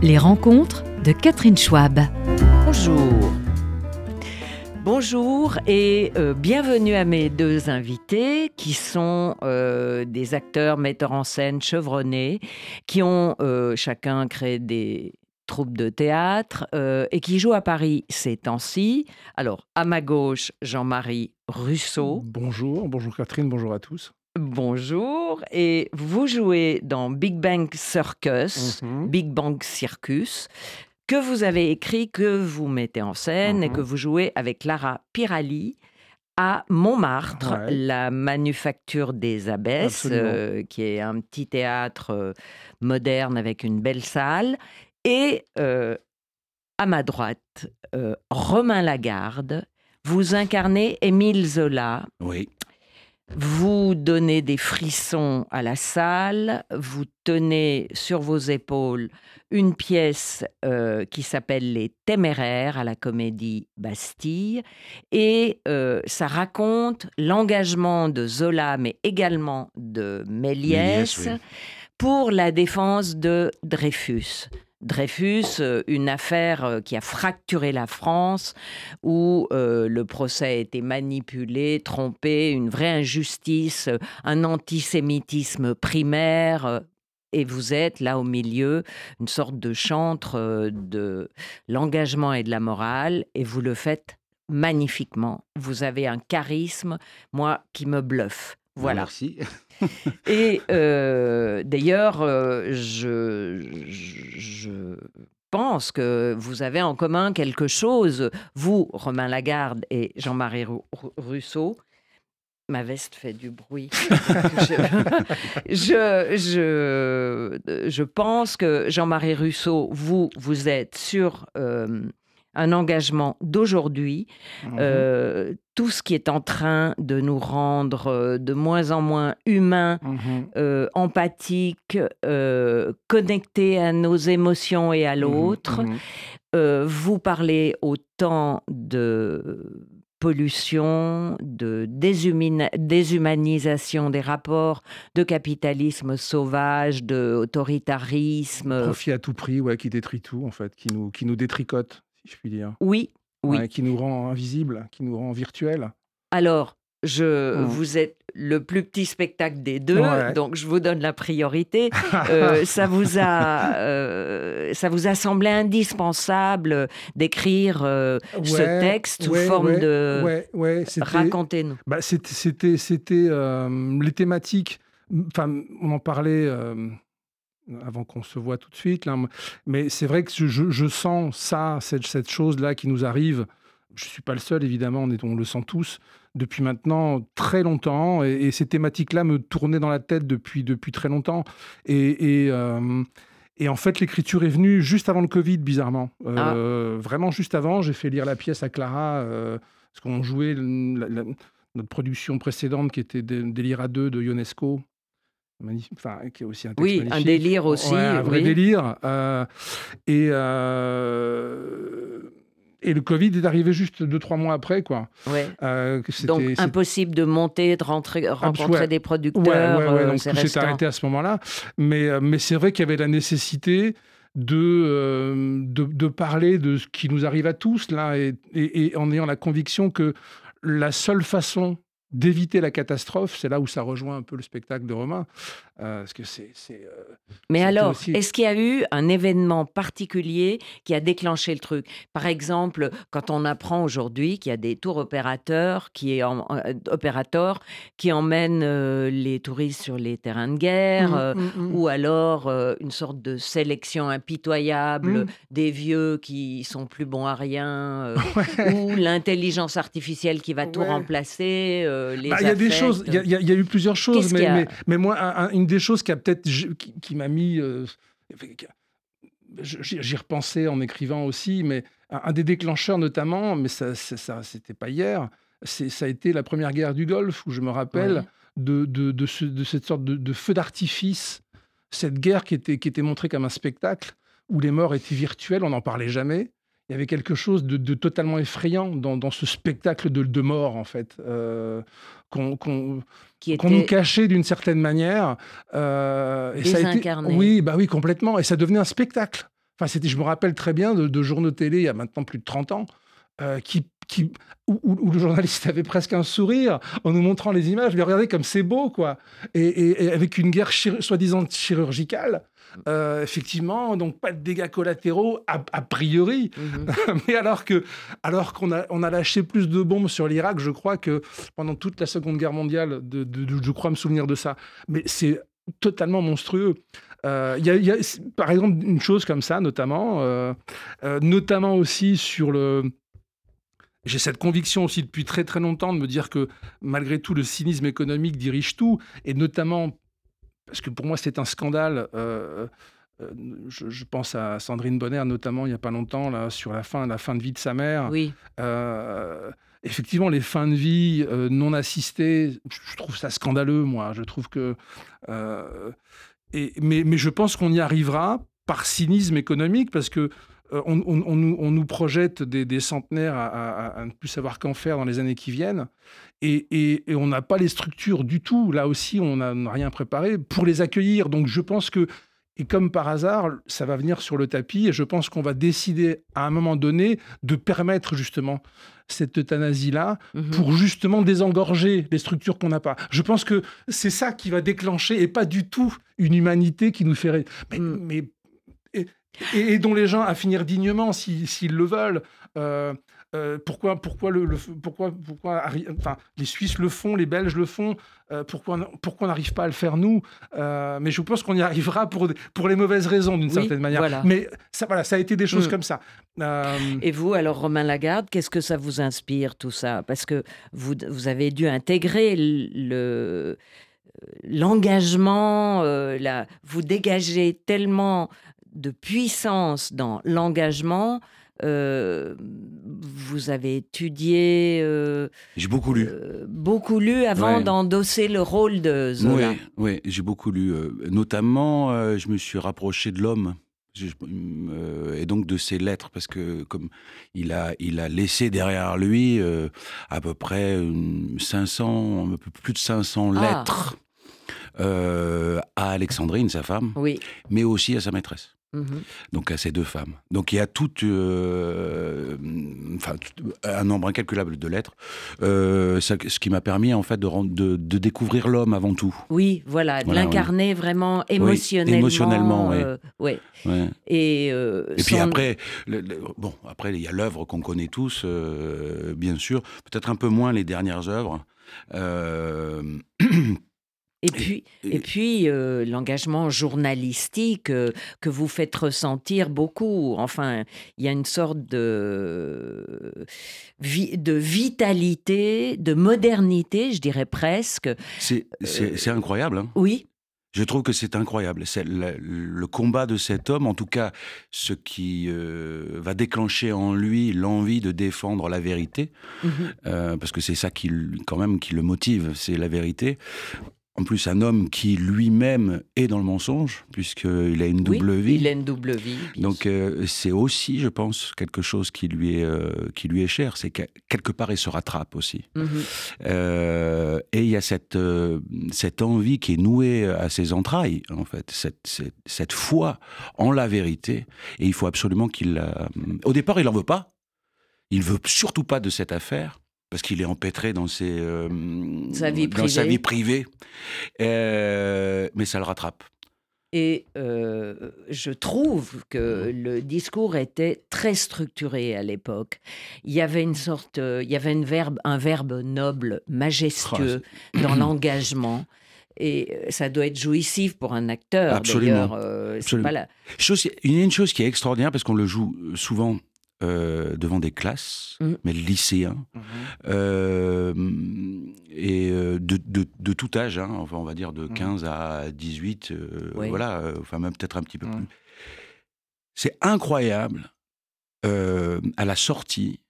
Les rencontres de Catherine Schwab. Bonjour. Bonjour et euh, bienvenue à mes deux invités qui sont euh, des acteurs, metteurs en scène chevronnés, qui ont euh, chacun créé des troupes de théâtre et qui jouent à Paris ces temps-ci. Alors, à ma gauche, Jean-Marie Russo. Bonjour, bonjour Catherine, bonjour à tous. Bonjour, et vous jouez dans Big Bang Circus, Mhm. Big Bang Circus, que vous avez écrit, que vous mettez en scène et Mhm. que vous jouez avec Lara Pirali à Montmartre, Ouais. la Manufacture des Abbesses, euh, qui est un petit théâtre euh, moderne avec une belle salle. Et euh, à ma droite, Romain Lagarde, vous incarnez Émile Zola, Oui. Vous donnez des frissons à la salle, vous tenez sur vos épaules une pièce euh, qui s'appelle Les Téméraires à la Comédie Bastille, et euh, ça raconte l'engagement de Zola, mais également de Méliès, Méliès, oui. pour la défense de Dreyfus. Dreyfus, euh, une affaire euh, qui a fracturé la France, où euh, le procès a été manipulé, trompé, une vraie injustice, un antisémitisme primaire. Et vous êtes là au milieu, une sorte de chantre de l'engagement et de la morale, et vous le faites magnifiquement. Vous avez un charisme, moi, qui me bluffe. Voilà. Merci. Et euh, d'ailleurs, euh, je, je- je pense que vous avez en commun quelque chose, vous, Romain Lagarde et Jean-Marie Russo. Ma veste fait du bruit. je, je, je, pense que Jean-Marie Russo, vous, vous êtes sur euh, un engagement d'aujourd'hui, Mhm. euh, tout ce qui est en train de nous rendre euh, de moins en moins humains, Mhm. euh, empathiques, euh, connectés à nos émotions et à l'autre. Mhm. Vous parlez autant de pollution, de déshumanisation des rapports, de capitalisme sauvage, de autoritarisme. Profit à tout prix, ouais, qui détruit tout, en fait, qui nous, qui nous détricote, je puis dire. Oui, oui. Ouais, qui nous rend invisibles, qui nous rend virtuels. Alors, je, Mm. vous êtes le plus petit spectacle des deux, Ouais. donc je vous donne la priorité. Euh, ça, vous a, euh, ça vous a semblé indispensable d'écrire euh, ce texte sous ouais, forme de... Racontez-nous. Bah, c'était, c'était, c'était les thématiques. Enfin, on en parlait avant qu'on se voit tout de suite. Là, mais c'est vrai que je, sens ça, cette, cette chose-là qui nous arrive. Je suis pas le seul, évidemment, on, est- on le sent tous depuis maintenant très longtemps. Et, et ces thématiques-là me tournaient dans la tête depuis, depuis très longtemps. Et, et, euh, et en fait, l'écriture est venue juste avant le Covid, bizarrement. Euh, Vraiment juste avant, j'ai fait lire la pièce à Clara, euh, parce qu'on jouait le- la- la- notre production précédente qui était Dé- Délire à deux de Ionesco. Enfin, qui est aussi un texte Oui, un délire aussi. Ouais, un vrai oui. délire. euh, et, euh, et le Covid est arrivé juste deux, trois mois après, quoi. Ouais. Euh, Donc, impossible de monter, de rentrer, rencontrer ouais. des producteurs. ouais, donc c'est tout s'est arrêté à ce moment-là. Mais, mais c'est vrai qu'il y avait la nécessité de, euh, de, de parler de ce qui nous arrive à tous, là, et, et- et en ayant la conviction que la seule façon d'éviter la catastrophe, c'est là où ça rejoint un peu le spectacle de Romain, euh, parce que c'est... euh, Mais alors, aussi- est-ce qu'il y a eu un événement particulier qui a déclenché le truc? Par exemple, quand on apprend aujourd'hui qu'il y a des tours opérateurs qui, en- euh, opérateurs qui emmènent les touristes sur les terrains de guerre, euh, mm, mm, mm. ou alors une sorte de sélection impitoyable des vieux qui sont plus bons à rien, ou l'intelligence artificielle qui va tout remplacer, les Bah, Il y a des affects. choses, il y, a- y y eu plusieurs choses, mais, a? mais, mais moi, un- un- une des choses qui a peut-être qui, qui m'a mis, euh, j'y repensais en écrivant aussi, mais un, des déclencheurs notamment, mais ça, ça, ça c'était pas hier, c'est ça a été la première guerre du Golfe où je me rappelle de, de, de, ce- de cette sorte de, de feu d'artifice, cette guerre qui était, qui était montrée comme un spectacle où les morts étaient virtuels, on n'en parlait jamais. Il y avait quelque chose de, de totalement effrayant dans, dans ce spectacle de, de mort, en fait, euh, qu'on nous cachait d'une certaine manière. euh, et ça a été- Désincarné. oui, bah oui, complètement. Et ça devenait un spectacle. Enfin, c'était, je me rappelle très bien de, de journaux télé il y a maintenant plus de 30 ans, euh, qui, qui, où, le journaliste avait presque un sourire en nous montrant les images. Mais regardez comme c'est beau, quoi. Et, avec une guerre soi-disant chirurgicale, euh, effectivement, donc pas de dégâts collatéraux a, priori. Mhm. Mais alors que, alors qu'on a, on a lâché plus de bombes sur l'Irak, je crois que pendant toute la Seconde Guerre mondiale, de, je crois me souvenir de ça. Mais c'est totalement monstrueux. Euh, y, a, par exemple une chose comme ça, notamment, euh, notamment aussi sur le j'ai cette conviction aussi depuis très très longtemps de me dire que malgré tout, le cynisme économique dirige tout, et notamment parce que pour moi c'est un scandale. Euh, euh, je, pense à Sandrine Bonner notamment il n'y a pas longtemps là sur la fin, la fin de vie de sa mère. Oui. Euh, effectivement, les fins de vie non assistées, je trouve ça scandaleux, moi. Je trouve que. Et, mais, mais, je pense qu'on y arrivera par cynisme économique, parce que euh, on, nous, projette des, centenaires à, ne plus savoir qu'en faire dans les années qui viennent. Et, on n'a pas les structures du tout. Là aussi, on n'a rien préparé pour les accueillir. Donc je pense que, et comme par hasard, ça va venir sur le tapis. Et je pense qu'on va décider à un moment donné de permettre justement cette euthanasie-là mhm. pour justement désengorger les structures qu'on n'a pas. Je pense que c'est ça qui va déclencher et pas du tout une humanité qui nous ferait... Mais, mm. mais et, dont les gens à finir dignement s'ils le veulent. Euh, euh, pourquoi, pourquoi, le, pourquoi, pourquoi enfin, les Suisses le font, les Belges le font, euh, pourquoi, pourquoi on n'arrive pas à le faire nous Mais je pense qu'on y arrivera pour, pour les mauvaises raisons d'une certaine manière. Mais ça, voilà, ça a été des choses mm. comme ça. Et vous, alors Romain Lagarde, qu'est-ce que ça vous inspire tout ça? Parce que vous, vous avez dû intégrer le l'engagement, vous dégagez tellement de puissance dans l'engagement. Euh, vous avez étudié. Euh, j'ai beaucoup lu. Euh, beaucoup lu avant d'endosser le rôle de Zola. Oui, j'ai beaucoup lu. notamment, je me suis rapproché de l'homme. Et donc de ses lettres, parce que comme il a, il a laissé derrière lui à peu près 500, un peu plus de 500 ah. lettres à Alexandrine, sa femme, oui. mais aussi à sa maîtresse. Mhm. Donc à ces deux femmes. Donc il y a tout, euh, enfin, un nombre incalculable de lettres, euh, ce qui m'a permis en fait de, de, découvrir l'homme avant tout. Oui, voilà, de l'incarner vraiment émotionnellement. émotionnellement, oui. Euh, et, et puis après, bon, après il y a l'œuvre qu'on connaît tous, bien sûr, peut-être un peu moins les dernières œuvres. Et puis, et, puis euh, l'engagement journalistique euh, que vous faites ressentir beaucoup. Enfin, il y a une sorte de, de vitalité, de modernité, je dirais presque. C'est euh, incroyable. Hein oui. Je trouve que c'est incroyable. C'est le, combat de cet homme, en tout cas, ce qui va déclencher en lui l'envie de défendre la vérité, mmh parce que c'est ça qui, quand même, qui le motive, c'est la vérité en plus un homme qui lui-même est dans le mensonge, puisqu'il a une double vie. Il a une double vie. Donc euh, c'est aussi, je pense, quelque chose qui lui est, euh, qui lui est cher. C'est que quelque part, il se rattrape aussi. Mhm. Euh, et il y a cette, cette envie qui est nouée à ses entrailles, en fait, cette, cette, cette foi en la vérité. Et il faut absolument qu'il... Au départ, il n'en veut pas. Il veut surtout pas de cette affaire parce qu'il est empêtré dans, ses, euh, sa, vie dans sa vie privée. Euh, mais ça le rattrape. Et euh, je trouve que le discours était très structuré à l'époque. Il y avait une sorte, il y avait une verbe, un verbe noble, majestueux oh, dans l'engagement. Et ça doit être jouissif pour un acteur. Absolument. Absolument. Pas il y a une chose qui est extraordinaire parce qu'on le joue souvent euh, devant des classes, mmh. mais lycéens, mmh. euh, et euh, de, de, tout âge, hein, enfin on va dire de 15 mmh. à 18, voilà, enfin même peut-être un petit peu plus. C'est incroyable, à la sortie,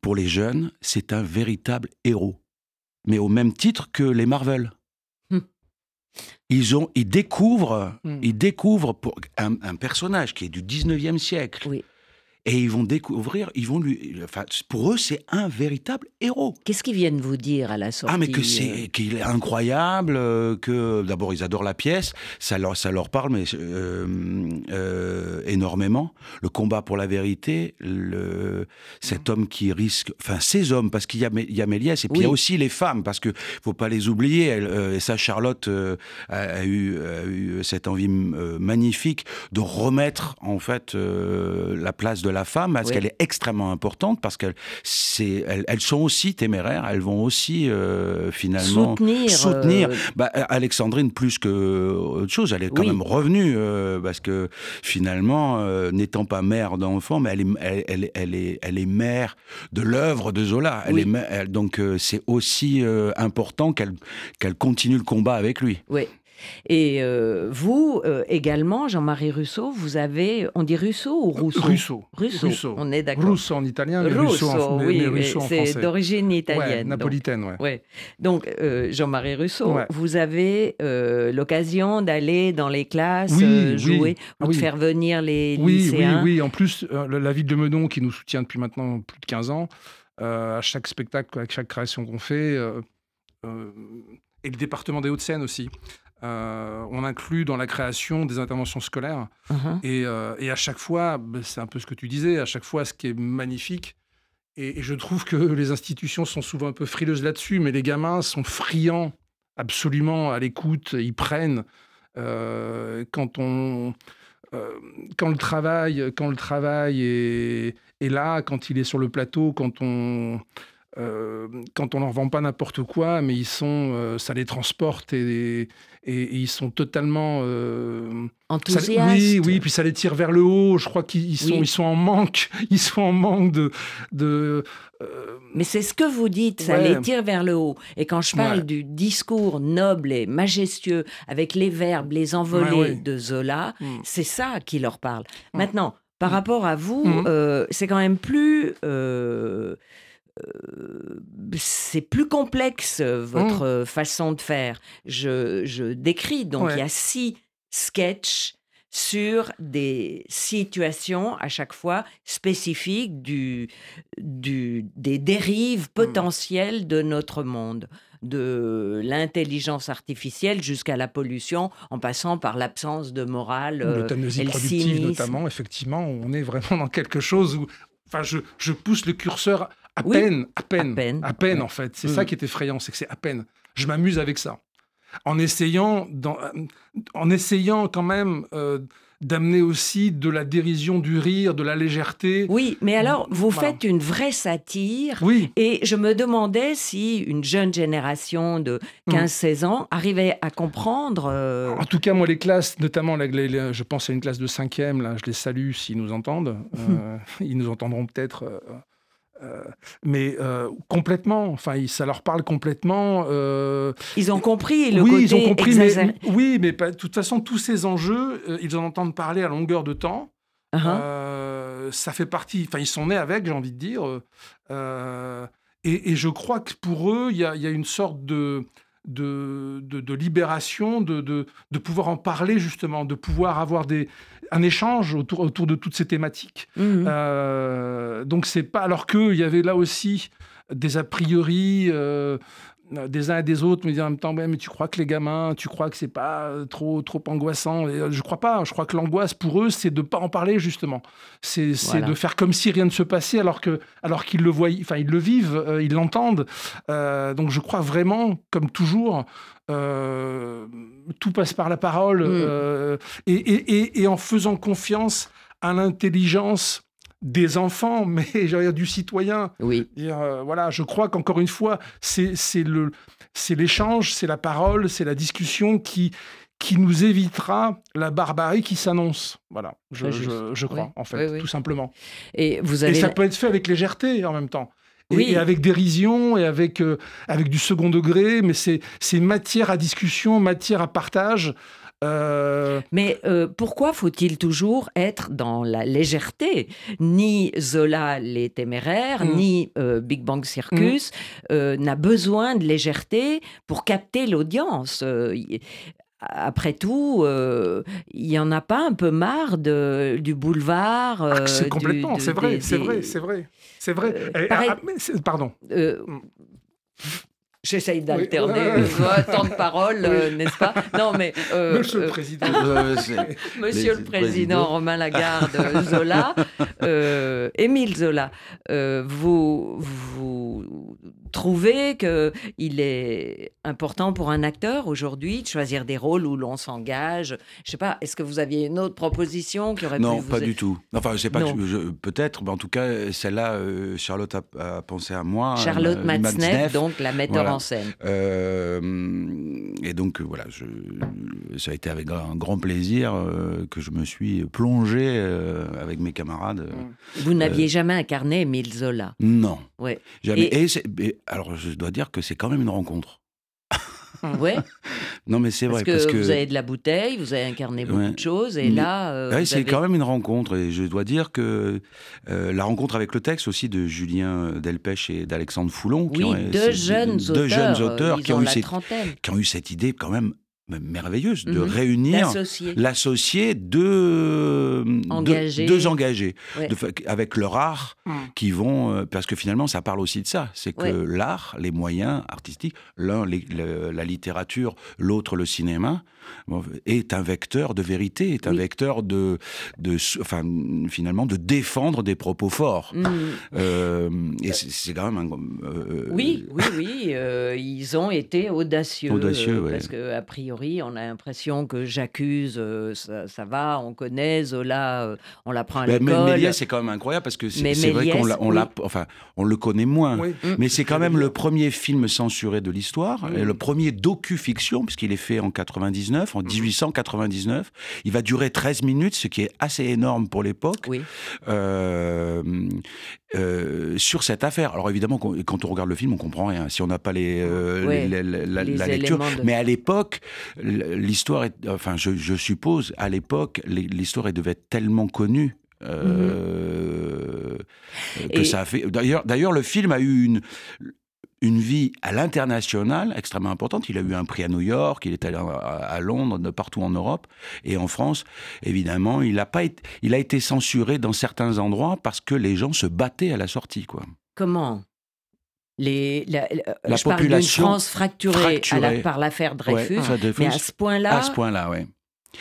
pour les jeunes, c'est un véritable héros, mais au même titre que les Marvel. Ils, ont, ils découvrent, ils découvrent pour un, un, personnage qui est du 19e siècle, oui et ils vont découvrir, ils vont lui, enfin, pour eux, c'est un véritable héros. Qu'est-ce qu'ils viennent vous dire à la sortie Ah, mais que c'est, qu'il est incroyable, euh, que d'abord ils adorent la pièce, ça leur, ça leur parle, mais euh, euh, énormément. Le combat pour la vérité, le, cet homme qui risque, enfin, ces hommes, parce qu'il y a, il y a Méliès, et puis il y a aussi les femmes, parce que faut pas les oublier. et ça, Charlotte a, eu, a, eu, cette envie magnifique de remettre en fait la place de la femme, parce qu'elle est extrêmement importante, parce qu'elles elles, sont aussi téméraires, elles vont aussi euh, finalement soutenir. soutenir. Euh, bah, Alexandrine, plus que autre chose, elle est quand même revenue, euh, parce que finalement, n'étant pas mère d'enfant, mais elle est, elle, elle, est, elle est mère de l'œuvre de Zola. Elle est, donc c'est aussi important qu'elle qu'elle continue le combat avec lui. Oui. Et euh, vous, euh, également, Jean-Marie Rousseau, vous avez, on dit Rousseau ou Rousseau? Rousseau. Rousseau. On est d'accord. Rousseau en italien, mais Rousseau, en, oui, français. C'est d'origine italienne. napolitaine, oui. ouais. Donc, euh, Jean-Marie Rousseau, vous avez l'occasion d'aller dans les classes, jouer, ou de faire venir les lycéens. Oui, oui, En plus, la ville de Meudon, qui nous soutient depuis maintenant plus de 15 ans, à chaque spectacle, à chaque création qu'on fait, et le département des Hauts-de-Seine aussi. Euh, on inclut dans la création des interventions scolaires. Uh-huh. Euh, et, à chaque fois, bah, c'est un peu ce que tu disais, à chaque fois, ce qui est magnifique, et, je trouve que les institutions sont souvent un peu frileuses là-dessus, mais les gamins sont friands absolument à l'écoute, ils prennent. Euh, quand on quand le travail quand le travail est, est, là quand il est sur le plateau quand on euh, quand on leur vend pas n'importe quoi, mais ils sont, euh, ça les transporte et, et, ils sont totalement euh, enthousiastes. oui, oui, puis ça les tire vers le haut. Je crois qu'ils sont, ils sont en manque, ils sont en manque de. de mais c'est ce que vous dites, ça les tire vers le haut. Et quand je parle du discours noble et majestueux avec les verbes, les envolées de Zola, mm. c'est ça qui leur parle. Mm. Maintenant, par mm. rapport à vous, c'est quand même plus euh, c'est plus complexe euh, votre mmh. façon de faire. Je, décris, donc il y a six sketchs sur des situations à chaque fois spécifiques du, du, des dérives mmh. potentielles de notre monde, de l'intelligence artificielle jusqu'à la pollution, en passant par l'absence de morale. L'euthanasie productive notamment, effectivement, on est vraiment dans quelque chose où enfin, je, je pousse le curseur à, peine, à peine, à peine, en fait. C'est ça mm. qui est effrayant, c'est que c'est à peine. Je m'amuse avec ça. En essayant, dans, en essayant quand même euh, d'amener aussi de la dérision, du rire, de la légèreté. Oui, mais alors vous faites une vraie satire. Oui. Et je me demandais si une jeune génération de 15-16 mm. ans arrivait à comprendre. Euh, en tout cas, moi, les classes, notamment, je pense à une classe de 5e, là, je les salue s'ils nous entendent. Euh, ils nous entendront peut-être euh, mais euh, complètement, enfin, ça leur parle complètement. Euh, ils ont compris le oui, côté ils ont compris, mais, oui, mais de toute façon, tous ces enjeux, ils en entendent parler à longueur de temps. Uh-huh. ça fait partie. Enfin, ils sont nés avec, j'ai envie de dire. Et, je crois que pour eux, il y, y a, une sorte de de, de, libération, de, de, pouvoir en parler justement, de pouvoir avoir des, un échange autour, autour de toutes ces thématiques. Mmh. Euh, donc c'est pas alors qu'il y avait là aussi des a priori euh, euh, des uns et des autres, me dire en même temps, mais tu crois que les gamins, tu crois que c'est pas euh, trop, trop angoissant? Et euh, Je crois pas. Je crois que l'angoisse pour eux, c'est de pas en parler justement. C'est de faire comme si rien ne se passait alors que alors qu'ils le voient, enfin ils le vivent, ils l'entendent. donc je crois vraiment, comme toujours, tout passe par la parole mm. et, et, et, en faisant confiance à l'intelligence des enfants, mais dire du citoyen. Oui. Euh, voilà, je crois qu'encore une fois, c'est le c'est l'échange, c'est la parole, c'est la discussion qui qui nous évitera la barbarie qui s'annonce. Voilà, je, je, crois, en fait, tout simplement. Et, vous avez... ça peut être fait avec légèreté en même temps. Et avec dérision et avec, euh, avec du second degré, mais c'est matière à discussion, matière à partage. Euh, Mais euh, pourquoi faut-il toujours être dans la légèreté? Ni Zola les téméraires, mm. ni euh, Big Bang Circus mm. n'a besoin de légèreté pour capter l'audience. après tout, il n'y en a pas un peu marre de, du boulevard ah, C'est complètement, c'est vrai, c'est vrai, c'est vrai, c'est vrai. Ah, pardon. J'essaye d'alterner oui. temps de parole, euh, n'est-ce pas? Non, mais euh, Monsieur le euh, Président, Monsieur le Président Romain Lagarde, Zola, Émile Zola, vous vous trouvez que il est important pour un acteur aujourd'hui de choisir des rôles où l'on s'engage Je sais pas. Est-ce que vous aviez une autre proposition qui aurait non, pu pas du tout. Enfin, je sais pas. Peut-être, mais en tout cas, celle-là, Charlotte a, pensé à moi. Charlotte Matzneff, donc la metteur en scène. Euh, et donc, euh, voilà, je, ça a été avec un grand plaisir euh, que je me suis plongé avec mes camarades. Vous n'aviez jamais incarné Émile Zola? Non. Ouais. Jamais. et alors, je dois dire que c'est quand même une rencontre. Ouais. non, mais c'est vrai. parce que vous avez de la bouteille, vous avez incarné beaucoup de choses, et là. Euh, c'est quand même une rencontre, et je dois dire que euh, la rencontre avec le texte aussi de Julien Delpech et d'Alexandre Foulon, qui ont, deux, jeunes auteurs, deux jeunes auteurs qui ont, eu cette, qui ont eu cette idée quand même merveilleuse de mhm. réunir l'associé deux engagés, deux, engagés avec leur art qui vont euh, parce que finalement ça parle aussi de ça. C'est que l'art les moyens artistiques l'un la littérature l'autre le cinéma est un vecteur de vérité, est un vecteur de, de, enfin, finalement, de défendre des propos forts. Mm. Euh, et c'est quand même un. Euh, oui, oui, oui. Euh, ils ont été audacieux. Audacieux, Parce qu'a priori, on a l'impression que j'accuse, ça, va, on connaît, Zola, on l'apprend à l'école. Mais Méliès, c'est quand même incroyable parce que c'est vrai qu'on on enfin, on le connaît moins. Mais c'est quand même le premier film censuré de l'histoire, le premier docu-fiction, puisqu'il est fait en 99 en 1899. Mhm. Il va durer 13 minutes, ce qui est assez énorme pour l'époque. Euh, euh, sur cette affaire. Alors évidemment, quand on regarde le film, on comprend rien si on n'a pas les, euh, la, lecture. Mais à l'époque, l'histoire, est, enfin, je, suppose, à l'époque, l'histoire devait être tellement connue. Mhm. que ça a fait. D'ailleurs, d'ailleurs, le film a eu une une vie à l'international extrêmement importante. Il a eu un prix à New York, il est allé à Londres, de partout en Europe et en France. Évidemment, il a pas été, il a été censuré dans certains endroits parce que les gens se battaient à la sortie, quoi. Comment? Les, la, la je population parle France fracturée, par l'affaire Dreyfus, mais à ce point-là. À ce point-là, oui.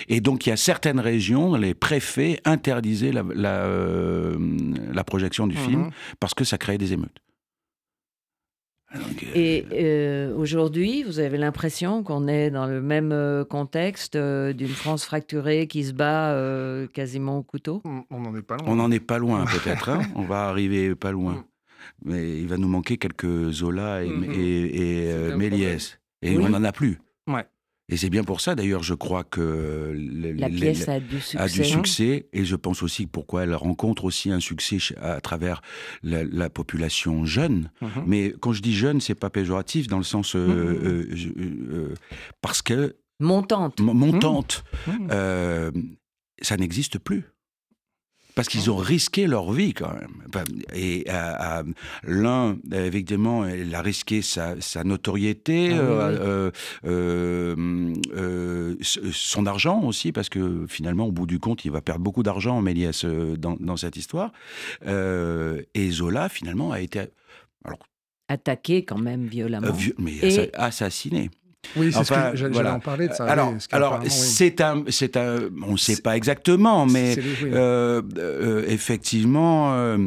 Et donc, il y a certaines régions, les préfets interdisaient la, la, euh, projection du film mhm. parce que ça créait des émeutes. Et euh, aujourd'hui, vous avez l'impression qu'on est dans le même euh, contexte euh, d'une France fracturée qui se bat quasiment au couteau? On n'en est pas loin. On n'en est pas loin, peut-être. Hein. on va arriver pas loin. Mm. Mais il va nous manquer quelques Zola et, mm-hmm. Méliès. Et on n'en a plus. Ouais. Et c'est bien pour ça, d'ailleurs, je crois que la pièce a du succès. A du succès et je pense aussi pourquoi elle rencontre aussi un succès à travers la, population jeune. Mhm. Mais quand je dis jeune, c'est pas péjoratif dans le sens euh, mhm. euh, euh, parce que montante, montante, mhm. ça n'existe plus parce qu'ils ont risqué leur vie quand même. Et l'un, évidemment, il a risqué sa, notoriété, ah euh, euh, euh, son argent aussi, parce que finalement, au bout du compte, il va perdre beaucoup d'argent, Méliès, dans, dans, cette histoire. et Zola, finalement, a été... Alors, Attaqué quand même violemment. mais assassiné. Oui, c'est ce que j'allais en parler de ça. Alors, alors c'est un, c'est un, on ne sait pas exactement, mais euh, euh, effectivement,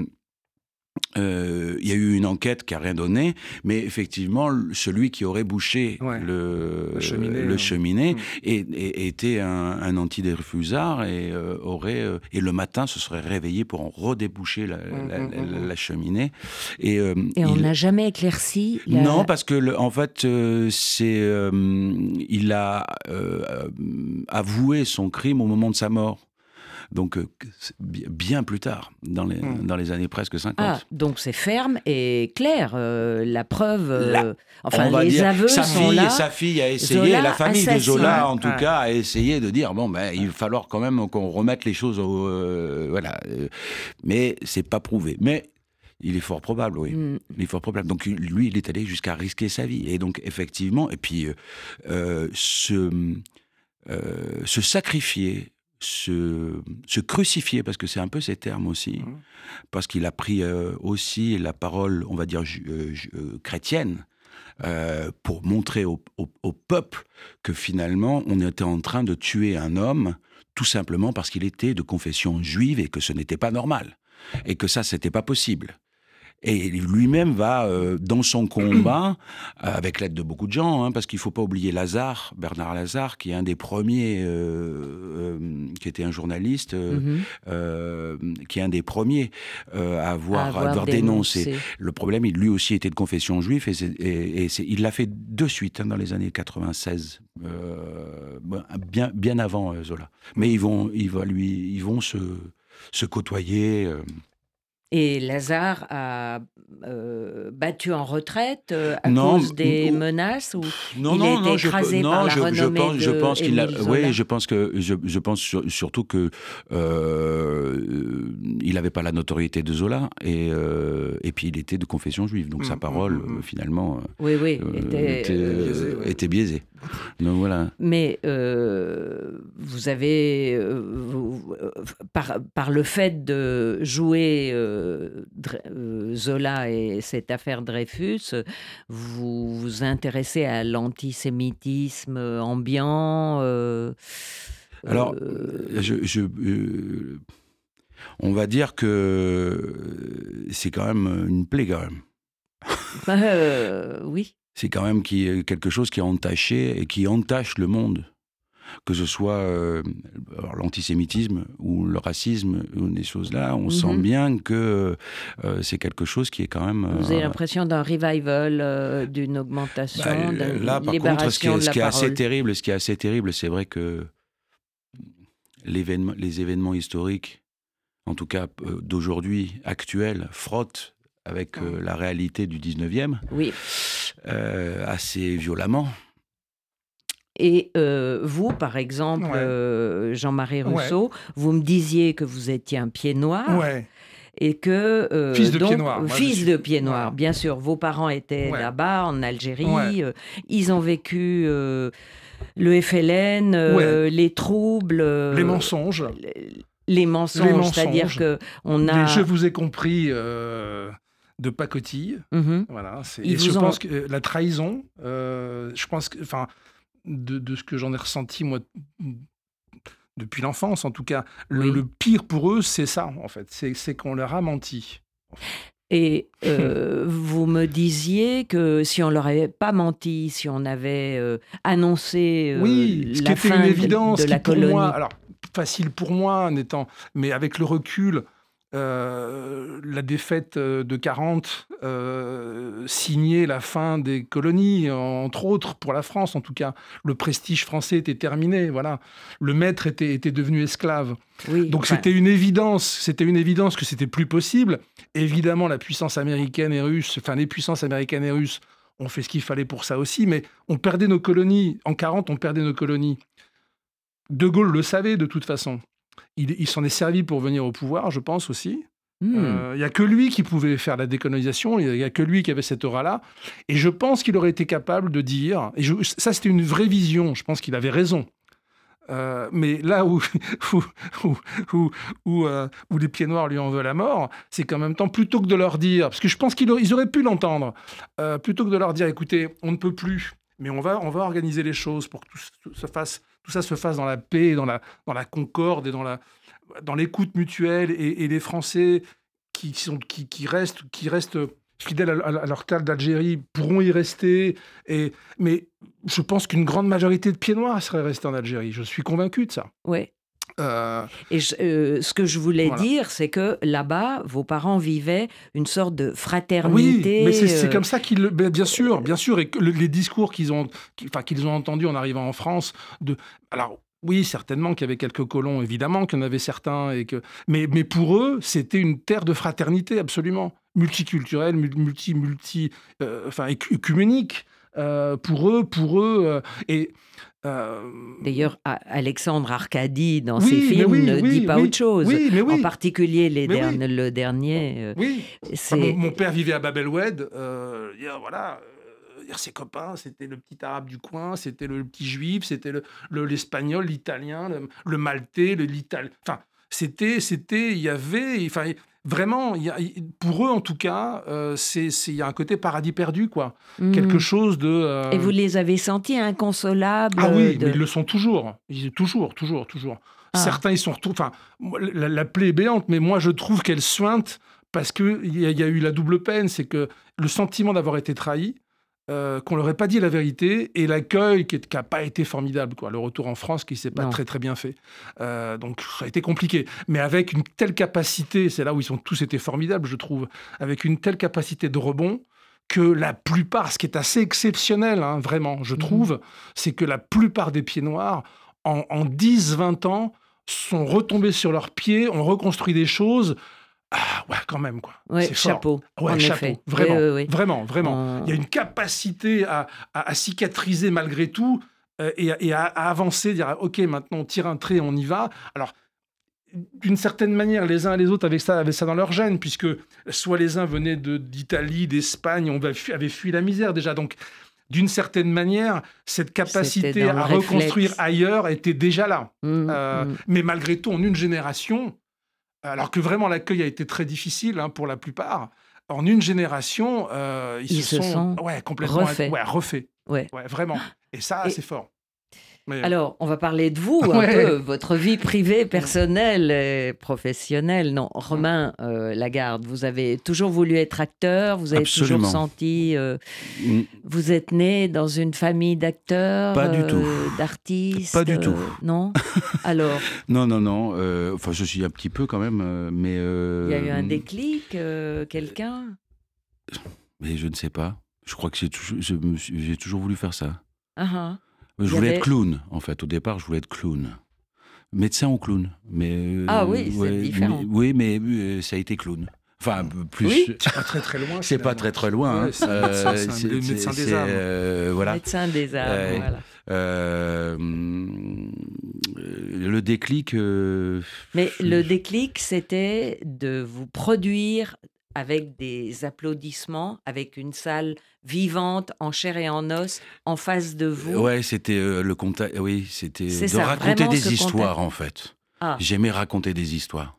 euh, euh, il y a eu une enquête qui a rien donné, mais effectivement, celui qui aurait bouché le, le cheminée, mm. était un, un antidérefusard et euh, aurait euh, et le matin se serait réveillé pour en redéboucher la, mm, mm, cheminée. Et, on n'a jamais éclairci. Non, parce que en fait, c'est il a avoué son crime au moment de sa mort. Donc, euh, bien plus tard, dans les, hmm. dans les années presque 50. Ah, donc c'est ferme et clair. Euh, la preuve, euh, enfin, les aveux sa sont fille, là. Sa fille a essayé, la famille de Zola, en tout cas, a essayé de dire bon, ben, il va falloir quand même qu'on remette les choses au. voilà. Mais c'est pas prouvé. Mais il est fort probable, oui. Hmm. Il est fort probable. Donc lui, il est allé jusqu'à risquer sa vie. Et donc effectivement, et puis ce se sacrifier, se, se, crucifier, parce que c'est un peu ces termes aussi, mmh. parce qu'il a pris aussi la parole, on va dire, chrétienne, pour montrer au, peuple que finalement on était en train de tuer un homme tout simplement parce qu'il était de confession juive et que ce n'était pas normal et que ça c'était pas possible. Et lui-même va euh, dans son combat, avec l'aide de beaucoup de gens, hein, parce qu'il ne faut pas oublier Lazare, Bernard Lazare, qui est un des premiers, euh, euh, qui était un journaliste, mhm. qui est un des premiers à avoir, dénoncé. Le problème, il lui aussi était de confession juive, et, il l'a fait de suite hein, dans les années 96, bien, bien avant Zola. Mais ils vont, ils vont, lui, ils vont se, se côtoyer. Et Lazare a euh, battu en retraite euh, à cause des menaces ou non, il non, a été non, écrasé je, par non, la je, je pense, je pense qu'il a, oui, je pense que je, je pense surtout que euh, il n'avait pas la notoriété de Zola et euh, et puis il était de confession juive, donc sa parole mmh, finalement oui, oui, était, était, biaisée, était biaisée. Donc voilà. Mais vous avez vous, par par le fait de jouer euh, Zola et cette affaire Dreyfus, vous vous intéressez à l'antisémitisme ambiant euh, Alors, euh, je, on va dire que c'est quand même une plaie, quand même. Bah, oui. C'est quand même qui, quelque chose qui est entaché et qui entache le monde que ce soit euh, l'antisémitisme ou le racisme ou des choses-là, on sent mhm. bien que euh, c'est quelque chose qui est quand même. Vous avez euh, l'impression d'un revival, d'une augmentation, bah, là, par contre, ce qui est, ce qui est assez terrible, ce qui est assez terrible, c'est vrai que les événements historiques, en tout cas d'aujourd'hui, actuels, frottent avec la réalité du 19e, oui. Assez violemment. Et euh, vous, par exemple, euh, Jean-Marie Rousseau, vous me disiez que vous étiez un pied noir. Ouais. Et que. Euh, fils de pied noir. fils de pied noir, bien sûr. Vos parents étaient là-bas, en Algérie. ils ont vécu le FLN, les troubles. les mensonges. Les, mensonges, c'est-à-dire que on a. je vous ai compris de pacotille. Mhm. Voilà. Et je pense que la trahison, je pense que, enfin, de, ce que j'en ai ressenti, moi, depuis l'enfance en tout cas. Le, pire pour eux, c'est ça, en fait. C'est qu'on leur a menti. Et euh, vous me disiez que si on leur avait pas menti, si on avait euh, annoncé euh, oui, ce la qui fin une évidence, de, la colonie. Moi, alors facile pour moi, en étant, mais avec le recul, euh, la défaite euh, de 40 euh, signait la fin des colonies, entre autres pour la France en tout cas. Le prestige français était terminé, voilà. Le maître était, était devenu esclave. Donc c'était une évidence, c'était une évidence que c'était plus possible. Évidemment, la puissance américaine et russe, enfin les puissances américaines et russes ont fait ce qu'il fallait pour ça aussi, mais on perdait nos colonies. En 40, on perdait nos colonies. De Gaulle le savait de toute façon. Il, s'en est servi pour venir au pouvoir, je pense aussi. Hmm. Euh, il n'y a que lui qui pouvait faire la décolonisation, il n'y a que lui qui avait cette aura-là. Et je pense qu'il aurait été capable de dire, et ça c'était une vraie vision, je pense qu'il avait raison. Euh, mais là où, où, où, euh, où, les pieds noirs lui en veulent la mort, c'est qu'en même temps, plutôt que de leur dire, parce que je pense qu'ils auraient pu l'entendre, plutôt que de leur dire, écoutez, on ne peut plus, mais on va, on va organiser les choses pour que tout se fasse tout ça se fasse dans la paix, dans la, dans la concorde et dans, dans l'écoute mutuelle. Et, les Français qui, sont, qui, qui, restent, qui restent fidèles à, leur terre d'Algérie pourront y rester. Et, mais je pense qu'une grande majorité de pieds noirs seraient restés en Algérie. Je suis convaincu de ça. Oui. Euh, et euh, ce que je voulais dire, c'est que là-bas, vos parents vivaient une sorte de fraternité. Oui, mais c'est euh, comme ça qu'ils, ben, bien sûr, bien sûr, et que les discours qu'ils ont, ont entendus en arrivant en France, de, alors oui, certainement qu'il y avait quelques colons, évidemment qu'il y en avait certains, et que, mais, mais pour eux, c'était une terre de fraternité absolument multiculturelle, multi, multi, enfin écuménique. pour eux, pour eux, et euh, D'ailleurs, Alexandre Arcadie, dans ses films, ne dit pas autre chose. en particulier les le dernier. Euh, oui. Mon, père vivait à Babelwed. Euh, voilà. ses copains, c'était le petit arabe du coin, c'était le petit juif, c'était l'espagnol, le, l'italien, le, maltais, l'italien. Enfin, c'était, c'était, il y avait, enfin, vraiment, y a, pour eux en tout cas, euh, c'est, il y a un côté paradis perdu, quoi. Hmm. Quelque chose de. Euh, Et vous les avez sentis inconsolables Ah oui, mais ils le sont toujours. Ils, toujours, toujours, toujours. Ah. Certains, ils sont Enfin, la, la, plaie est béante, mais moi, je trouve qu'elle sointe parce qu'il y, y, a eu la double peine. C'est que le sentiment d'avoir été trahi, euh, qu'on leur ait pas dit la vérité et l'accueil qui n'a pas été formidable, quoi. Le retour en France qui s'est pas très très bien fait. Euh, donc ça a été compliqué. Mais avec une telle capacité, c'est là où ils sont tous été formidables, je trouve, avec une telle capacité de rebond que la plupart, ce qui est assez exceptionnel, hein, vraiment, je mhm. trouve, c'est que la plupart des pieds noirs, en, en 10-20 ans, sont retombés sur leurs pieds, ont reconstruit des choses ah ouais, quand même, quoi. Ouais, chapeau. Ouais, chapeau. Vraiment, vraiment, vraiment. Il y a une capacité à, à, cicatriser malgré tout euh, et, à, avancer, dire ok, maintenant on tire un trait, on y va. Alors, d'une certaine manière, les uns et les autres avaient ça, avaient ça dans leur gène, puisque soit les uns venaient d'Italie, d'Espagne, on avait fui la misère déjà. Donc, d'une certaine manière, cette capacité à reconstruire ailleurs était déjà là. Mmh, euh, mmh. Mais malgré tout, en une génération, alors que vraiment l'accueil a été très difficile hein, pour la plupart. En une génération, euh, ils, se, sont, ouais, complètement refaits. Ouais, Ouais. vraiment. Et ça, c'est fort. Alors, on va parler de vous, un peu, votre vie privée, personnelle et professionnelle. Non, Romain euh, Lagarde, vous avez toujours voulu être acteur, vous avez toujours senti. Euh, mm. Vous êtes né dans une famille d'acteurs Pas du tout. Euh, d'artistes Pas du tout. Non? Alors? Non, non, non. enfin, je suis un petit peu quand même, mais. Il y a eu un déclic, quelqu'un? Mais je ne sais pas. Je crois que j'ai toujours, voulu faire ça. Uh -huh. Je voulais être clown, en fait. Au départ, je voulais être clown. Médecin ou clown. Mais, euh, ah oui, c'est différent. oui, mais euh, ça a été clown. Enfin, plus. Oui, c'est pas très très loin. C'est pas très très loin. c'est le médecin des arts. Euh, voilà. Médecin des voilà. le déclic. Mais le déclic, c'était de vous produire avec des applaudissements, avec une salle vivante, en chair et en os, en face de vous. Ouais, c'était euh, le contact. Oui, c'était de raconter des histoires en fait. Ah. J'aimais raconter des histoires.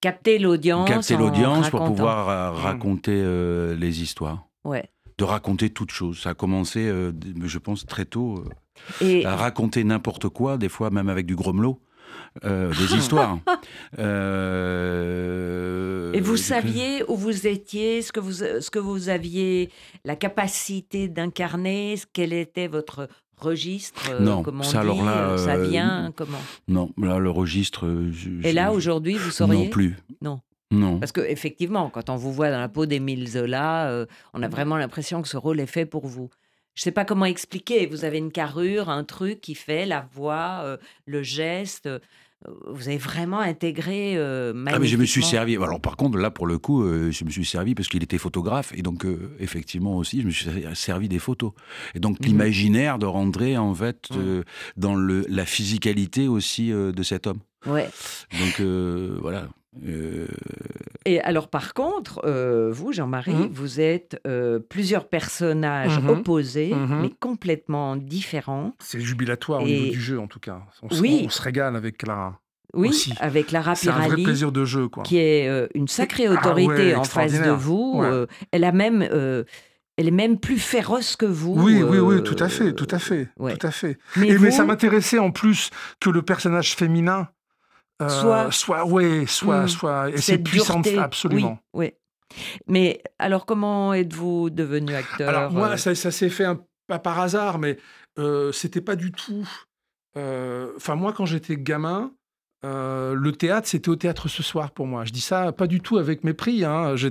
Capter l'audience. Capter l'audience pour pouvoir euh, mmh. raconter euh, les histoires. Ouais. De raconter toutes choses. Ça a commencé, je pense, très tôt. Et... À raconter n'importe quoi, des fois même avec du grommelot. Euh, des histoires. Euh, et vous saviez où vous étiez, ce que vous, ce que vous aviez la capacité d'incarner, quel était votre registre euh, Non, comment ça, alors là, ça vient comment? Non, là le registre. et là aujourd'hui, vous sauriez? Non plus. Non. Non. Parce qu'effectivement, quand on vous voit dans la peau d'Émile Zola, on a vraiment l'impression que ce rôle est fait pour vous je ne sais pas comment expliquer. Vous avez une carrure, un truc qui fait la voix, euh, le geste. Euh, vous avez vraiment intégré euh, Ah mais je me suis servi. Alors par contre là pour le coup, je me suis servi parce qu'il était photographe et donc effectivement aussi je me suis servi des photos. Et donc mmh l'imaginaire de rentrer en fait dans le, la physicalité aussi de cet homme. Ouais. Donc voilà. Euh, Et alors, par contre, euh, vous, Jean-Marie, mmh. vous êtes euh, plusieurs personnages mmh. opposés, mmh. mais complètement différents. C'est jubilatoire au niveau du jeu, en tout cas. On, oui. on se régale avec Clara. Oui, avec Lara Pirali. C'est un vrai plaisir de jeu, quoi. Qui est une sacrée ah autorité en face de vous. elle a même. elle est même plus féroce que vous. Oui, oui, oui, tout à fait, tout à fait, tout à fait. Mais, mais ça m'intéressait en plus que le personnage féminin euh, soit, soit, ouais, soit, hmm. soit, et c'est puissante, absolument. Oui, Mais alors, comment êtes-vous devenu acteur Alors, moi, euh? ça, ça s'est fait un, pas par hasard, mais euh, c'était pas du tout. Enfin, moi, quand j'étais gamin, le théâtre, c'était au théâtre ce soir pour moi. Je dis ça pas du tout avec mépris. Hein. J'ai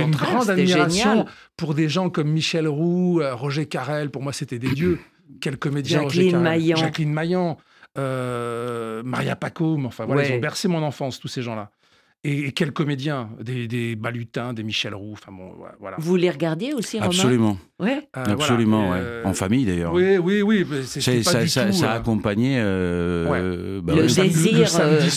une grande admiration pour des gens comme Michel Roux, Roger Carrel. Pour moi, c'était des dieux. Quel comédien Jacqueline Maillan. Jacqueline Maillan. Euh, Maria Pacôme, enfin voilà, ils ont bercé mon enfance, tous ces gens-là. Et, quels comédiens, des, des, Balutins, des Michel Roux, enfin bon, voilà. Vous les regardiez aussi, Romain? Absolument. Ouais. Euh, Absolument, euh, en famille d'ailleurs. Oui, oui, oui. ça, ça, a accompagné euh, bah le désir.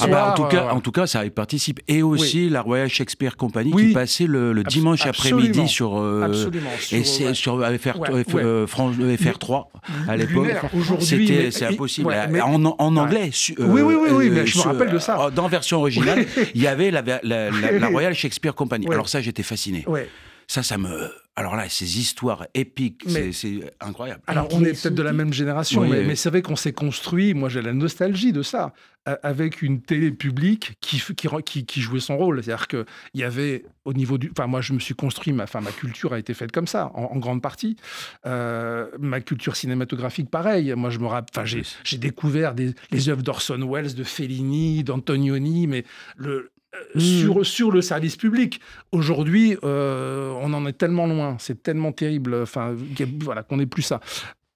Ah bah, en, tout cas, en tout cas, ça y participe. Et aussi la Royal Shakespeare Company qui passait le, dimanche après-midi sur, Absolument. et sur, sur FR, FR, 3 à l'époque. C'était c'est impossible. en, en anglais. oui, oui, oui, mais je me rappelle de ça. Dans version originale, il y avait la, la Royal Shakespeare Company. Alors ça, j'étais fasciné. Ça, ça me. Alors là, ces histoires épiques, c'est incroyable. Alors, on est peut-être de la même génération, mais, c'est vrai qu'on s'est construit. Moi, j'ai la nostalgie de ça, avec une télé publique qui, qui, qui, jouait son rôle. C'est-à-dire qu'il y avait, au niveau du. Enfin, moi, je me suis construit, ma, enfin, ma culture a été faite comme ça, en, grande partie. Euh, ma culture cinématographique, pareil. Moi, je me rappelle. Enfin, j'ai découvert des, les œuvres d'Orson Welles, de Fellini, d'Antonioni, mais le, Hmm. sur, sur le service public. Aujourd'hui, euh, on en est tellement loin, c'est tellement terrible, enfin, voilà, qu'on n'est plus ça.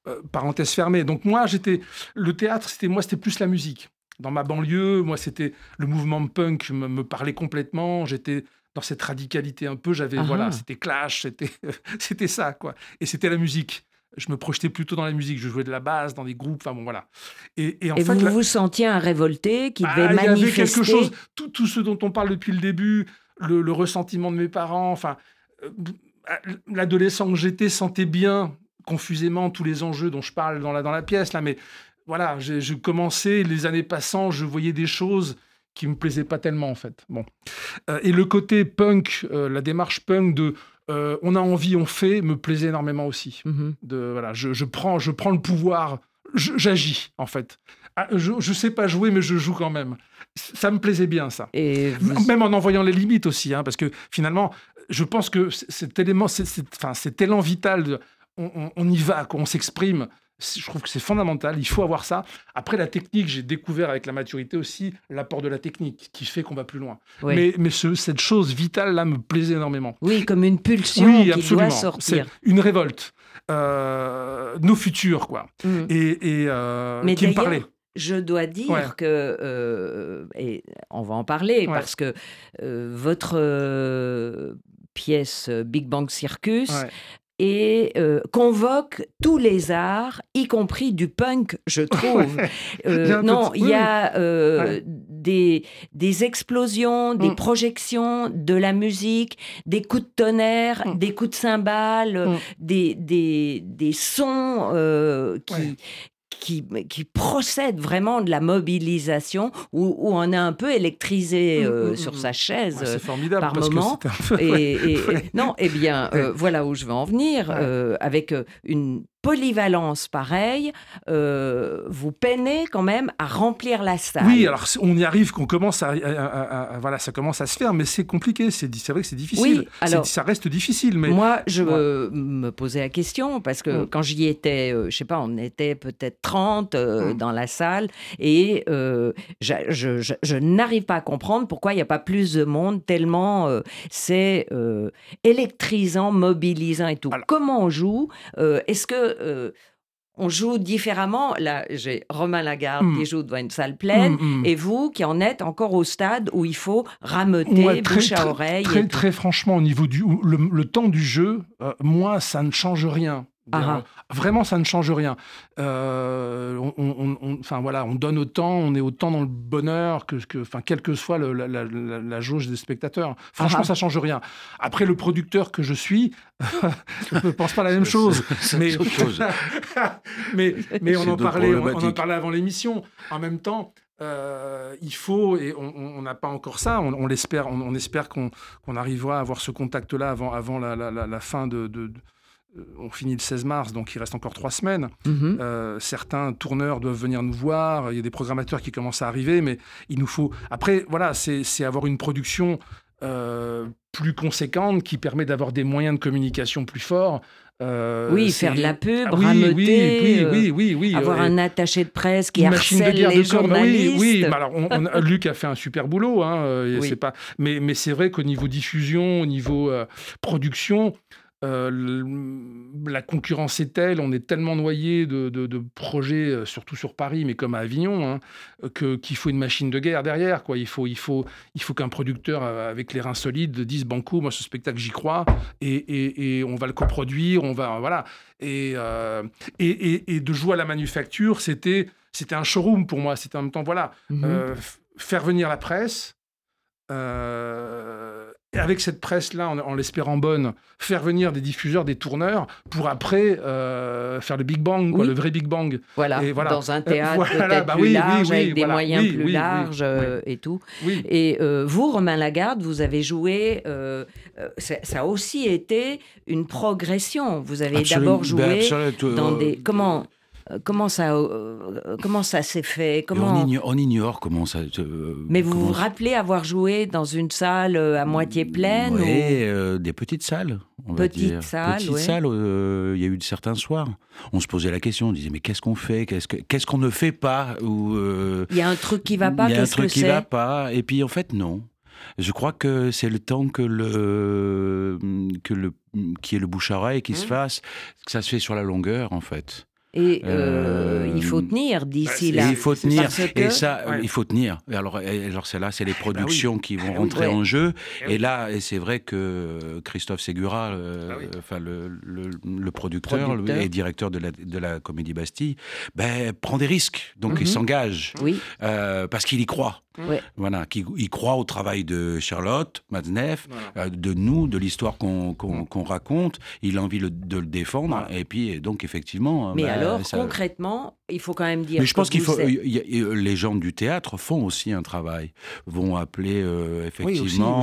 Euh, parenthèse fermée. Donc moi, j'étais le théâtre, c'était moi, c'était plus la musique. Dans ma banlieue, moi, c'était le mouvement punk me, me parlait complètement. J'étais dans cette radicalité un peu. J'avais voilà, c'était Clash, c'était c'était ça quoi. Et c'était la musique je me projetais plutôt dans la musique. Je jouais de la basse dans des groupes. Enfin bon, voilà. Et, en fait, vous vous sentiez un révolté qui devait manifester. Ah, il y avait quelque chose. Tout, tout, ce dont on parle depuis le début, le, ressentiment de mes parents. Enfin, euh, l'adolescent que j'étais sentait bien confusément tous les enjeux dont je parle dans la dans la pièce là. Mais voilà, je commençais les années passant, je voyais des choses qui me plaisaient pas tellement en fait. Bon. Euh, et le côté punk, euh, la démarche punk de euh, on a envie, on fait, me plaisait énormément aussi. Mhm. De, voilà, je, prends, je prends le pouvoir, j'agis en fait. Ah, je ne sais pas jouer, mais je joue quand même. Ça me plaisait bien, ça. Et Même en envoyant les limites aussi, hein, parce que finalement, je pense que cet élément, c'est, enfin, cet élan vital, on, on, y va, on s'exprime, je trouve que c'est fondamental, il faut avoir ça. Après, la technique, j'ai découvert avec la maturité aussi l'apport de la technique qui fait qu'on va plus loin. Mais, mais cette chose vitale-là me plaisait énormément. Oui, comme une pulsion qui doit sortir. C'est une révolte. Euh, nos futurs, quoi. Mm. Et, et euh, mais qui me parlait. Je dois dire que, euh, et on va en parler, parce que votre pièce Big Bang Circus et euh, convoque tous les arts, y compris du punk, je trouve. Euh, non, il y a euh, des, des explosions, des mm. projections, de la musique, des coups de tonnerre, mm. des coups de cymbales, mm. des, des, des, sons qui, qui, qui, procède vraiment de la mobilisation, où, où on est un peu électrisé mmh, euh, mmh, sur sa chaise ouais, formidable par moment. Que et, et, non, eh bien, euh, voilà où je veux en venir, euh, avec une polyvalence pareille, euh, vous peinez quand même à remplir la salle. Oui, alors on y arrive, qu'on commence à, voilà, ça commence à se faire, mais c'est compliqué. C'est vrai que c'est difficile. Oui, alors ça reste difficile. Mais moi, je me posais la question parce que mm. quand j'y étais, je euh, je sais pas, on était peut-être 30 euh, mm. dans la salle et je, n'arrive pas à comprendre pourquoi il n'y a pas plus de monde tellement c'est électrisant, mobilisant et tout. Comment on joue Est-ce que euh, on joue différemment. Là, j'ai Romain Lagarde qui hmm. joue devant une salle pleine, hmm, hmm. et vous qui en êtes encore au stade où il faut rameuter, bouche à oreille. Très, franchement, au niveau du le, temps du jeu, euh, moi, ça ne change rien. Ah ah. Vraiment, ça ne change rien. Euh, on, enfin voilà, on donne autant, on est autant dans le bonheur que, que enfin, quelle que soit la, jauge des spectateurs. Franchement, ah ça change rien. Après, le producteur que je suis, je ne pense pas la même chose. mais, mais, mais on en parlait, on, en parlait avant l'émission. En même temps. Euh, il faut, et on n'a pas encore ça, on, l'espère, on, espère qu'on arrivera à avoir ce contact-là avant, avant la, fin de, euh, on finit le 16 mars, donc il reste encore trois semaines. Mhm. Euh, certains tourneurs doivent venir nous voir. Il y a des programmateurs qui commencent à arriver, mais il nous faut. Après, voilà, c'est avoir une production euh, plus conséquente qui permet d'avoir des moyens de communication plus forts. oui, faire de la pub, ah, oui, oui, oui, oui, avoir un attaché de presse qui harcèle les journalistes. Oui, oui. alors Luc a fait un super boulot, hein, pas... mais, mais c'est vrai qu'au niveau diffusion, au niveau production, la concurrence est telle, on est tellement noyé de, de, projets, surtout sur Paris, mais comme à Avignon, hein, que, qu'il faut une machine de guerre derrière. Quoi. Il faut, il faut, il faut qu'un producteur avec les reins solides dise Banco, moi ce spectacle j'y crois, et, et, et, on va le coproduire, on va. Voilà. Et, et, et, de jouer à la manufacture, c'était, c'était un showroom pour moi. C'était en même temps, voilà, mm-hmm. faire venir la presse. Euh, avec cette presse-là, en, l'espérant bonne, faire venir des diffuseurs, des tourneurs, pour après euh, faire le Big Bang, le vrai Big Bang. Voilà, et voilà. dans un théâtre peut-être bah plus large, avec des moyens plus larges euh, et tout. Et euh, vous, Romain Lagarde, vous avez joué, ça a aussi été une progression. Vous avez d'abord joué ben, dans des... Comment euh, comment ça, euh, comment ça s'est fait? Comment... On ignore, comment ça. Mais vous vous rappelez avoir joué dans une salle euh, à moitié pleine Oui, des petites salles. On petites va dire. salles. Petites salles. Il y a eu certains soirs. On se posait la question. On disait mais qu'est-ce qu'on fait? Qu'est-ce qu'on ne fait pas? Ou il y a un truc qui va pas. Il y a un truc qui va pas. Et puis en fait non. Je crois que c'est le temps que le que le qui est le bouche à oreille qui se mmh. fasse, que ça se fait sur la longueur en fait. Et euh, il faut tenir d'ici là. Il faut tenir. Et ça, il faut tenir. Alors, alors c'est là, c'est les bah productions qui vont rentrer en jeu. Et là, et c'est vrai que Christophe Ségura, euh, ah enfin le, le, producteur, et directeur de la, de la Comédie Bastille, ben, prend des risques. Donc, il mhm. s'engage. Oui. Euh, parce qu'il y croit. Voilà, qui il croit au travail de Charlotte Matzneff, euh, de nous, de l'histoire qu'on mm. raconte. Il a envie de le défendre. Et puis, donc, effectivement. Mais bah, alors, concrètement, il faut quand même dire. Mais je pense qu'il faut. les gens du théâtre font aussi un travail. Vont appeler euh, effectivement.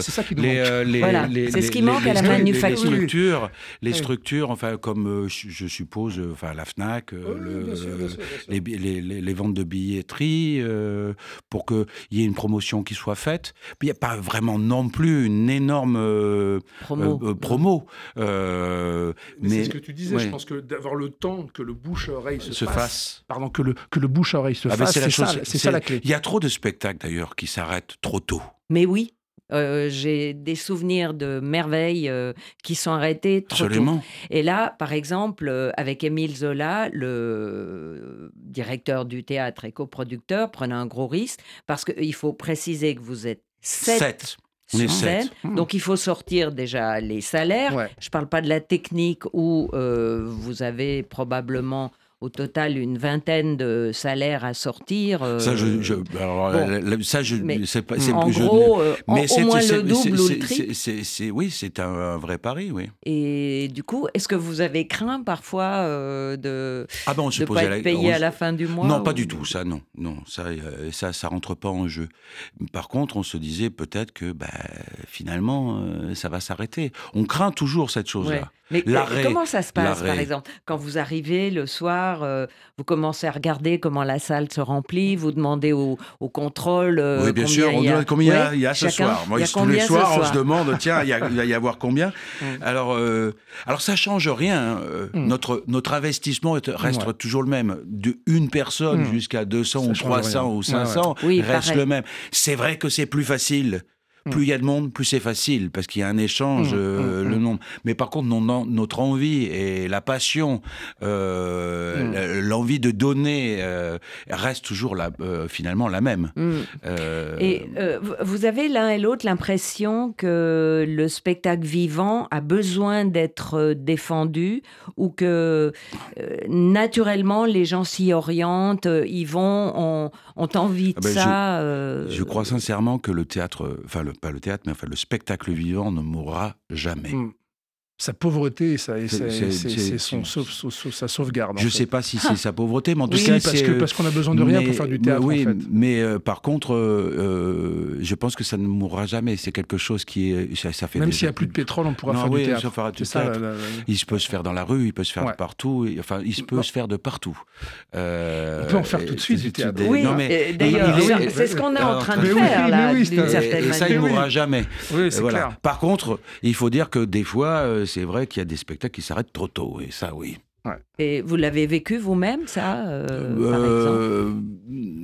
c'est ça qui nous manque. Euh, c'est ce qui manque à la manufacture. Les structures, les structures, enfin, comme je suppose, enfin, la Fnac, les, les, ventes de billetterie, pour qu'il y ait une promotion qui soit faite. Il n'y a pas vraiment non plus une énorme euh, promo. Euh, promo. Euh, mais, c'est ce que tu disais, je pense que d'avoir le temps que le bouche-oreille se, fasse, Pardon, que le, que le bouche-oreille se ah ben, fasse, c'est ça, ça la clé. Il y a trop de spectacles d'ailleurs qui s'arrêtent trop tôt. Mais oui, euh, j'ai des souvenirs de merveilles euh, qui sont arrêtées trop Absolument. Et là, par exemple, euh, avec Émile Zola, le directeur du théâtre et coproducteur, prenait un gros risque parce qu'il faut préciser que vous êtes sept. On est sept. Donc il faut sortir déjà les salaires. Je ne parle pas de la technique où vous avez probablement au total une vingtaine de salaires à sortir. ça, je, je alors, ça, je, c'est pas, en gros, euh, mais au moins le double ou le triple. C'est, oui, c'est un, vrai pari, oui. Et du coup, est-ce que vous avez craint parfois euh, de ah ben, on pas être payé à la fin du mois Non, pas du tout, ça, non, non, ça, euh, ça, ça rentre pas en jeu. Par contre, on se disait peut-être que, bah, finalement, ça va s'arrêter. On craint toujours cette chose-là. Mais comment ça se passe, par exemple, quand vous arrivez le soir, euh, vous commencez à regarder comment la salle se remplit, vous demandez au, contrôle. Euh, oui, bien sûr, on demande combien il y a, ce soir. Moi, tous les soirs, on se demande, tiens, il, va y avoir combien mm. Alors, euh, alors ça change rien. Hein. Mm. Notre notre investissement reste toujours le même. De une personne mm. jusqu'à 200 ou 300 ou 500 reste le même. C'est vrai que c'est plus facile. Plus il y a de monde, plus c'est facile, parce qu'il y a un échange, mm, euh, mm, le nombre. Mais par contre, notre envie et la passion, euh, l'envie de donner euh, reste toujours la, finalement la même. Et vous avez l'un et l'autre l'impression que le spectacle vivant a besoin d'être défendu ou que naturellement les gens s'y orientent, y vont, ont, envie de ah ben, ça. Je, crois sincèrement que le théâtre, enfin le pas le théâtre, mais enfin le spectacle vivant ne mourra jamais. Hmm sa pauvreté et, c'est son sa sauvegarde. Je ne sais pas si c'est sa pauvreté, mais en tout cas, parce que parce qu'on a besoin de rien pour faire du théâtre. Oui, en fait. mais euh, par contre, euh, euh, je pense que ça ne mourra jamais. C'est quelque chose qui est, ça, fait même s'il n'y a plus de pétrole, on pourra faire du théâtre. Fera du ça, Il peut se faire dans la rue, il peut se faire de partout. Enfin, il peut se faire de partout. on peut en faire tout de suite du théâtre. Oui, d'ailleurs, c'est ce qu'on est en train de faire là, d'une certaine manière. Et ça, il ne mourra jamais. Oui, c'est clair. Par contre, il faut dire que des fois c'est vrai qu'il y a des spectacles qui s'arrêtent trop tôt, et ça, oui. Et vous l'avez vécu vous-même, ça, euh, par exemple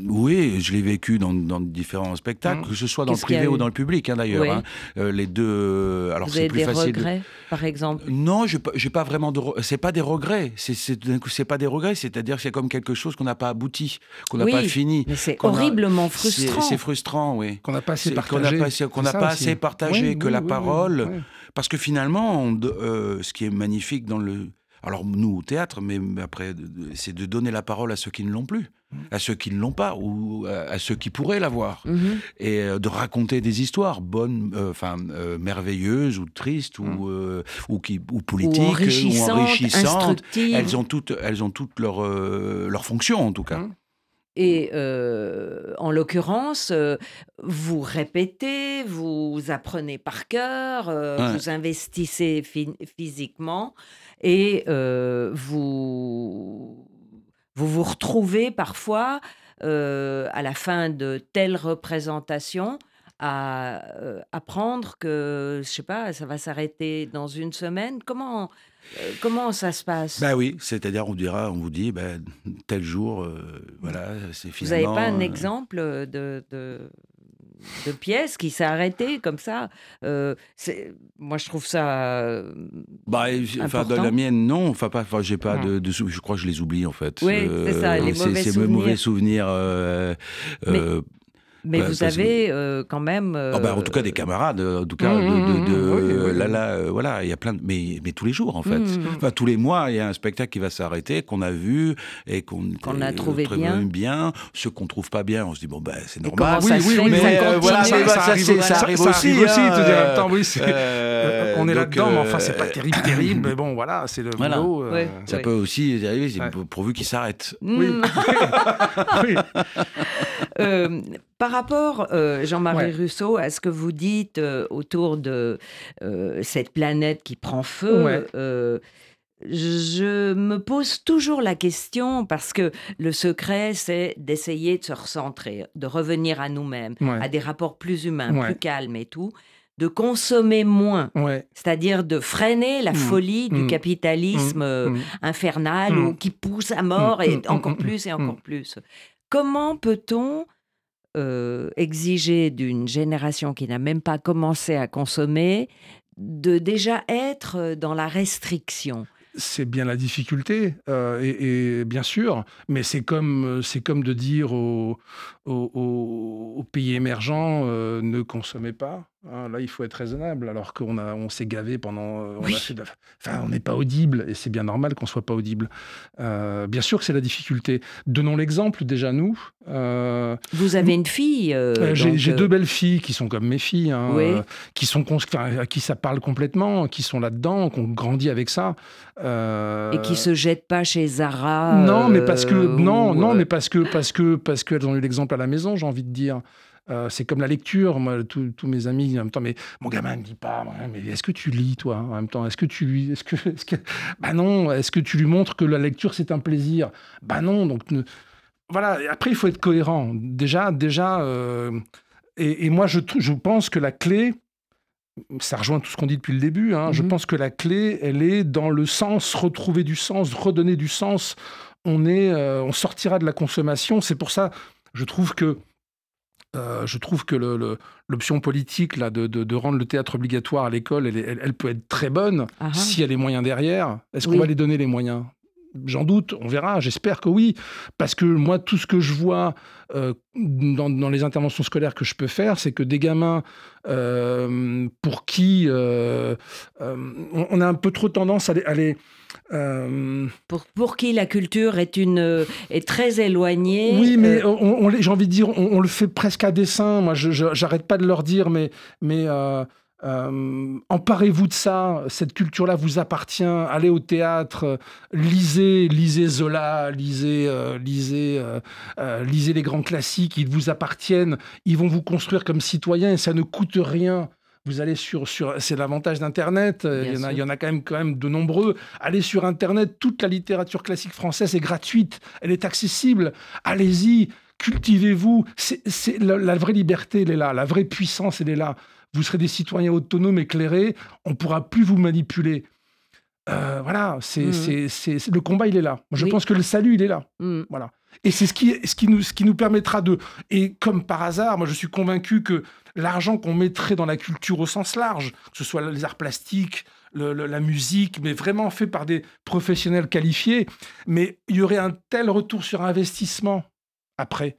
Oui, je l'ai vécu dans, différents spectacles, mmh. que ce soit dans le privé ou dans le public, hein, d'ailleurs. Hein. les deux. Alors, vous avez plus des regrets, par exemple? Non, je n'ai pas vraiment de. C'est pas des regrets. C'est pas des regrets. C'est-à-dire que c'est comme quelque chose qu'on n'a pas abouti, qu'on n'a pas fini. Mais c'est horriblement frustrant. C'est frustrant, oui. Qu'on n'a pas assez partagé. Qu'on n'a pas, assez partagé, que la parole. Parce que finalement, euh, ce qui est magnifique dans le alors nous au théâtre, mais après, c'est de donner la parole à ceux qui ne l'ont plus, mmh. à ceux qui ne l'ont pas, ou à, ceux qui pourraient l'avoir, mmh. et euh, de raconter des histoires bonnes, euh, enfin euh, merveilleuses ou tristes ou mmh. ou, qui, ou politiques ou enrichissantes. Elles ont toutes, elles ont toutes leur leur fonction en tout cas. Et en l'occurrence, vous répétez, vous apprenez par cœur, vous investissez physiquement et vous, vous vous retrouvez parfois à la fin de telle représentation à apprendre que, je sais pas, ça va s'arrêter dans une semaine. Comment, comment ça se passe? Ben oui, c'est-à-dire on dira, on vous dit, ben, tel jour, voilà, c'est finalement. Vous n'avez pas un exemple de, de pièces qui s'est arrêté comme ça? Euh, moi, je trouve ça. Euh, bah, enfin, dans la mienne, non. Enfin, pas. Enfin, j'ai pas de, Je crois que je les oublie en fait. Oui, c'est ça. Les mauvais souvenirs. mauvais souvenirs. Euh, mais bah, vous avez euh, quand même. Oh, bah, en tout cas, des camarades, euh, en tout cas, mmh, de, là, là, euh, voilà, il y a plein de. Mais, mais tous les jours, en fait. Mmh. Enfin, tous les mois, il y a un spectacle qui va s'arrêter, qu'on a vu et qu'on a trouvé bien. bien. Ce qu'on trouve pas bien, on se dit, bon, ben, c'est normal. Oui, oui, oui, mais voilà, ça, arrive, ça, arrive aussi. Hein. oui, on est là-dedans, mais enfin, c'est pas terrible, terrible. Mais bon, voilà, c'est le boulot. Ça peut aussi arriver, pourvu qu'il s'arrête. Oui. Par rapport, euh, Jean-Marie Rousseau, à ce que vous dites euh, autour de euh, cette planète qui prend feu, je me pose toujours la question parce que le secret, c'est d'essayer de se recentrer, de revenir à nous-mêmes, à des rapports plus humains, plus calmes et tout de consommer moins, c'est-à-dire de freiner la mmh. folie du mmh. capitalisme mmh. infernal ou qui pousse à mort et encore plus et encore plus. Comment peut-on euh, exiger d'une génération qui n'a même pas commencé à consommer de déjà être dans la restriction c'est bien la difficulté, euh, et, bien sûr, mais c'est comme, c'est comme de dire aux, pays émergents ne consommez pas. Hein, là, il faut être raisonnable, alors qu'on a, on s'est gavé pendant. Euh, on enfin, on n'est pas audible, et c'est bien normal qu'on soit pas audible. Euh, bien sûr que c'est la difficulté. Donnons l'exemple déjà nous. Euh, Vous avez une fille. J'ai deux belles filles qui sont comme mes filles, hein, qui sont à qui ça parle complètement, qui sont là-dedans, qui ont grandi avec ça. Et qui se jettent pas chez Zara. Non, mais parce que non, non, mais parce que parce que parce qu'elles ont eu l'exemple à la maison, j'ai envie de dire. Euh, c'est comme la lecture. Moi, tous mes amis, en même temps, mais mon gamin ne lit pas. Mais est-ce que tu lis, toi, en même temps? Est-ce que tu lui. Est-ce que, est que, bah non. Est-ce que tu lui montres que la lecture, c'est un plaisir? Bah non. Donc, voilà. Après, il faut être cohérent. Déjà, déjà. Euh, et, moi, je, je pense que la clé. Ça rejoint tout ce qu'on dit depuis le début. Hein, je mhm. pense que la clé, elle est dans le sens, retrouver du sens, redonner du sens. On, est, euh, on sortira de la consommation. C'est pour ça, je trouve que euh, je trouve que l'option politique là, de, rendre le théâtre obligatoire à l'école, elle, peut être très bonne ah ah. si elle a les moyens derrière. Est-ce qu'on va les donner les moyens? J'en doute, on verra, j'espère que oui. Parce que moi, tout ce que je vois euh, dans, les interventions scolaires que je peux faire, c'est que des gamins euh, pour qui on, a un peu trop tendance à les euh, pour, pour, qui la culture est, une, est très éloignée. Oui, mais euh, j'ai envie de dire, on, le fait presque à dessein. Moi, je j'arrête pas de leur dire, mais, mais euh, emparez-vous de ça. Cette culture-là vous appartient. Allez au théâtre, lisez, lisez Zola, lisez, lisez, lisez les grands classiques. Ils vous appartiennent. Ils vont vous construire comme citoyen et ça ne coûte rien. Vous allez sur, sur c'est l'avantage d'Internet, il y, en a, il y en a quand même, quand même de nombreux. Allez sur Internet, toute la littérature classique française est gratuite, elle est accessible. Allez-y, cultivez-vous. C'est, la, vraie liberté, elle est là, la vraie puissance, elle est là. Vous serez des citoyens autonomes, éclairés, on ne pourra plus vous manipuler. Voilà, c'est, mmh. c'est, le combat, il est là. je pense que le salut, il est là. Mmh. Voilà. Et c'est ce qui, ce, qui nous, ce qui nous permettra de. Et comme par hasard, moi, je suis convaincu que l'argent qu'on mettrait dans la culture au sens large, que ce soit les arts plastiques, la musique, mais vraiment fait par des professionnels qualifiés, mais il y aurait un tel retour sur investissement après.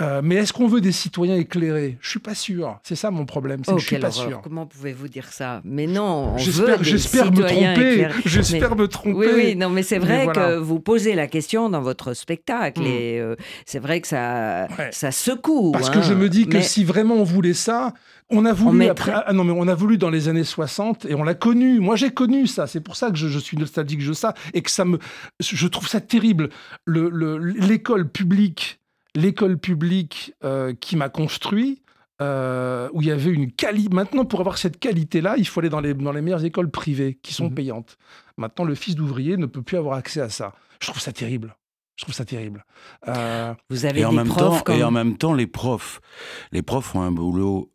Euh, mais est-ce qu'on veut des citoyens éclairés? Je suis pas sûr. C'est ça mon problème. Oh, je suis pas sûr. Comment pouvez-vous dire ça? Mais non, j'espère, j'espère me tromper. J'espère me tromper. Oui, oui, non, mais c'est vrai que vous posez la question dans votre spectacle mm. et euh, c'est vrai que ça, ça secoue. Parce que je me dis que si vraiment on voulait ça, on a voulu après, ah non mais on a voulu dans les années 60 et on l'a connu. Moi j'ai connu ça. C'est pour ça que je, suis nostalgique de ça et que ça me, je trouve ça terrible. Le, l'école publique l'école publique euh, qui m'a construit, euh, où il y avait une qualité. Maintenant, pour avoir cette qualité-là, il faut aller dans les, dans les meilleures écoles privées qui sont mhm. payantes. Maintenant, le fils d'ouvrier ne peut plus avoir accès à ça. Je trouve ça terrible. Je trouve ça terrible. Euh, Vous avez et en même profs temps, Et en même temps, les profs, les profs ont un boulot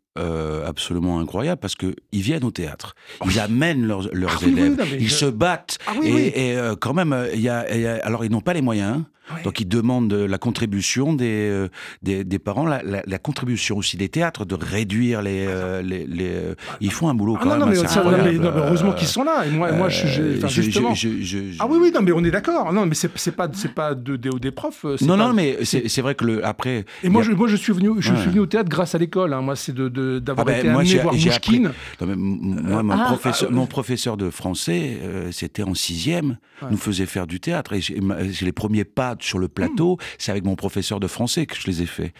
absolument incroyable parce qu'ils viennent au théâtre, ils amènent leurs, leurs ah élèves, ils se battent ah et, quand même, il y, a, alors ils n'ont pas les moyens, donc ils demandent la contribution des, euh, des, des, parents, la, la, contribution aussi des théâtres, de réduire les... Euh, les, les euh, ils font un boulot ah quand même mais, heureusement qu'ils sont là. Et moi, moi je, justement... ah oui, oui, non, mais on est d'accord. Non, mais c'est pas, pas de, des profs. Non, non, mais c'est vrai que le, après... Et moi, je, moi je, suis venu, je suis venu au théâtre grâce à l'école. Hein. Moi, c'est d'avoir de, ah ben, été amené voir Mouchkine. moi, mon, ah, professeur, mon professeur de français, c'était en sixième, nous faisait faire du théâtre. Et j'ai les premiers pas sur le plateau, hmm. c'est avec mon professeur de français que je les ai faits.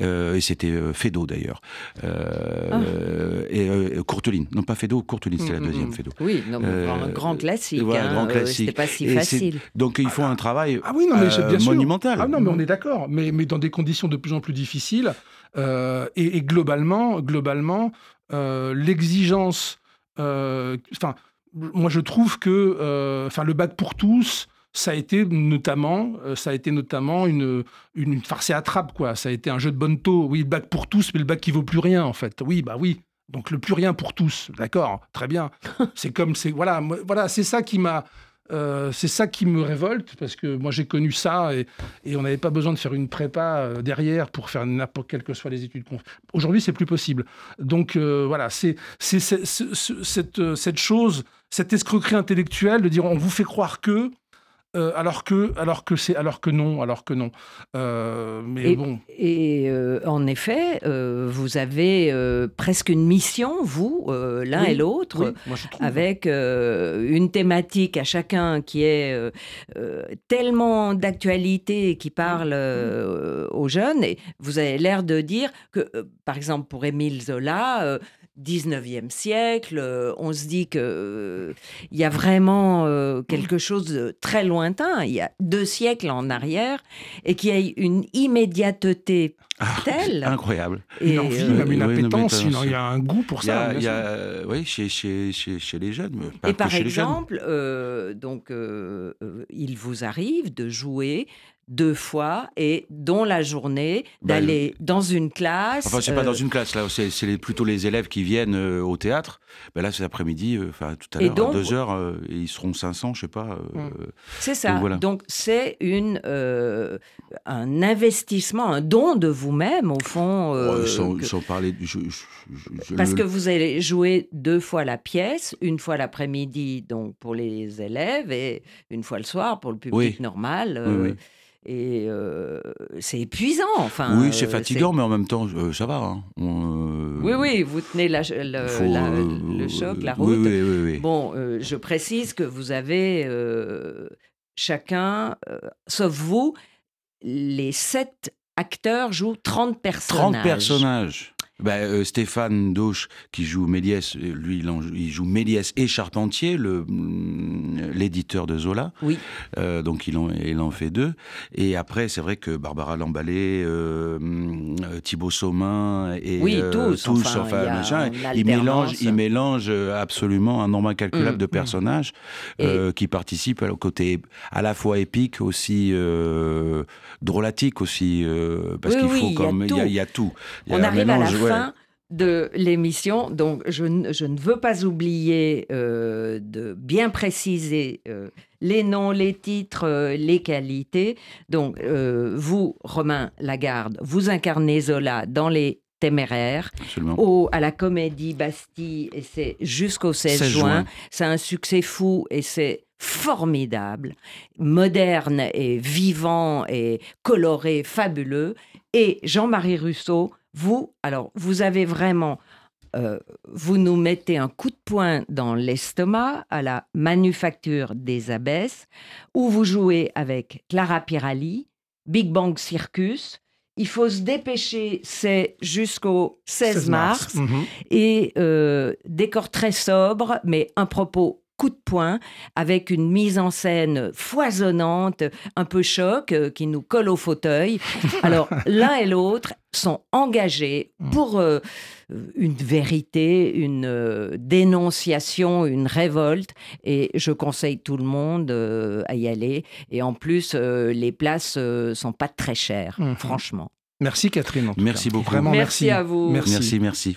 Euh, et c'était euh, Fédo d'ailleurs. Euh, et Courteline. Non, pas Fédo, Courteline, c'était la hmm, deuxième hmm, Fédo. Oui, un grand classique. Voilà, hein, grand classique. C'était pas si facile. Donc ils font un travail ah, oui, non, mais bien monumental. Ah non, mais on est d'accord. Mais, mais dans des conditions de plus en plus difficiles. Et, globalement, globalement l'exigence. Enfin, moi je trouve que enfin le bac pour tous ça a été notamment, euh, ça a été notamment une, une farce et attrape, quoi. Ça a été un jeu de bonne taux. Oui, le bac pour tous, mais le bac qui vaut plus rien, en fait. Oui, bah oui. Donc le plus rien pour tous, d'accord, très bien. c'est comme, c'est voilà, voilà, c'est ça qui m'a, euh, c'est ça qui me révolte parce que moi j'ai connu ça et, et on n'avait pas besoin de faire une prépa euh, derrière pour faire n'importe quelles que soient les études. Aujourd'hui, c'est plus possible. Donc voilà, c'est cette, cette chose, cette escroquerie intellectuelle de dire on vous fait croire que euh, alors que, alors que c'est, alors que non, alors que non. Euh, mais et, bon. Et euh, en effet, vous avez presque une mission, vous, l'un et l'autre, avec une thématique à chacun qui est tellement d'actualité et qui parle aux jeunes. Et vous avez l'air de dire que, par exemple, pour Émile Zola 19e siècle, euh, on se dit qu'il euh, il y a vraiment euh, quelque chose de très lointain, il y a deux siècles en arrière, et qu'il y a une immédiateté ah, telle. Incroyable. Et, une envie, même une appétence, il y a un goût pour ça. Il y a, oui, chez, chez, chez, les jeunes. et par exemple, donc, il vous arrive de jouer deux fois et dont la journée bah, d'aller dans une classe. Enfin, c'est pas dans euh, une classe là, c'est plutôt les élèves qui viennent euh, au théâtre. Ben là, cet après-midi, euh, enfin tout à l'heure, à deux heures, ils seront 500, je sais pas. Mmh. c'est ça. Donc c'est une un investissement, un don de vous-même au fond. sans, parler. Parce que vous allez jouer deux fois la pièce, une fois l'après-midi donc pour les élèves et une fois le soir pour le public normal. Oui, et c'est épuisant. Enfin, oui, c'est fatigant, mais en même temps, ça va. Hein. oui, oui, vous tenez la, le choc, la route. Oui, oui, oui, bon, je précise que vous avez chacun, sauf vous, les sept acteurs jouent 30 personnages. 30 personnages. Bah, euh, Stéphane Dauche, qui joue Méliès, euh, lui, il, joue Méliès et Charpentier, mm, l'éditeur de Zola. Oui. Euh, donc il en, il en fait deux. Et après, c'est vrai que Barbara Lamballé, mm, Thibaut Saumin et oui, tous, enfin, machin, il mélange, il mélange absolument un nombre incalculable mm, de personnages qui participent au côté à la fois épique aussi drôlatique aussi parce qu'il faut comme il y, a tout. On arrive à la fin de l'émission. Donc, je, ne veux pas oublier euh, de bien préciser euh, les noms, les titres, euh, les qualités. Donc, vous, Romain Lagarde, vous incarnez Zola dans les téméraires au, à la Comédie Bastille et c'est jusqu'au 16, juin. C'est un succès fou et c'est formidable, moderne et vivant et coloré, fabuleux. Et Jean-Marie Rousseau, vous, alors, vous avez vraiment, euh, vous nous mettez un coup de poing dans l'estomac à la Manufacture des Abbesses, où vous jouez avec Clara Pirali, Big Bang Circus. Il faut se dépêcher, c'est jusqu'au 16, mars. Mhm. Et euh, décor très sobre, mais un propos coup de poing avec une mise en scène foisonnante, un peu choc, euh, qui nous colle au fauteuil. Alors, l'un et l'autre sont engagés mm. pour euh, une vérité, une euh, dénonciation, une révolte. Et je conseille tout le monde à y aller. Et en plus, les places sont pas très chères, mm-hmm. franchement. Merci Catherine. merci beaucoup. Vraiment merci. merci. à vous. Merci, merci.